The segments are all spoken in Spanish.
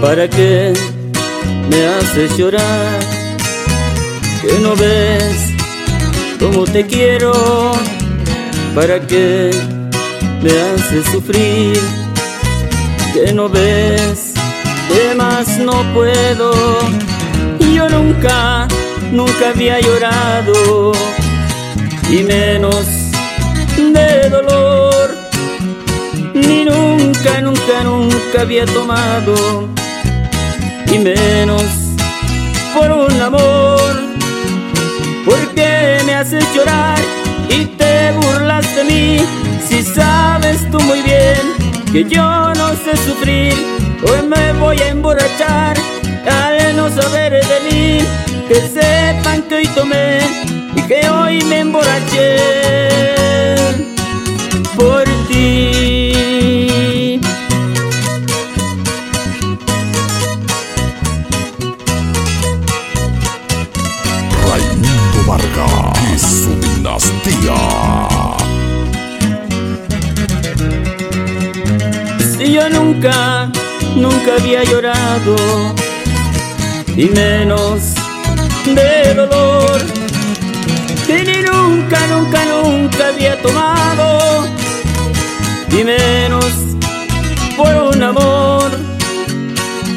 ¿Para qué me haces llorar? Que no ves cómo te quiero. ¿Para qué me haces sufrir? Que no ves que más no puedo. Yo nunca, nunca había llorado y menos de dolor. Ni nunca, nunca, nunca había tomado menos por un amor. Porque me haces llorar y te burlas de mí si sabes tú muy bien que yo no sé sufrir. Hoy me voy a emborrachar al no saber de mí. Que sepan que hoy tomé Yo nunca, nunca había llorado, y menos de dolor. Y ni nunca, nunca, nunca había tomado, y menos por un amor.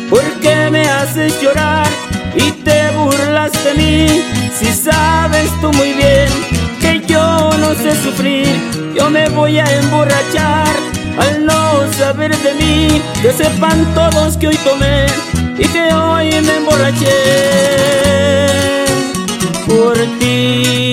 Porque me haces llorar y te burlas de mí, si sabes tú muy bien que yo no sé sufrir, yo me voy a emborrachar saber de mí, que sepan todos que hoy tomé y que hoy me emborraché por ti.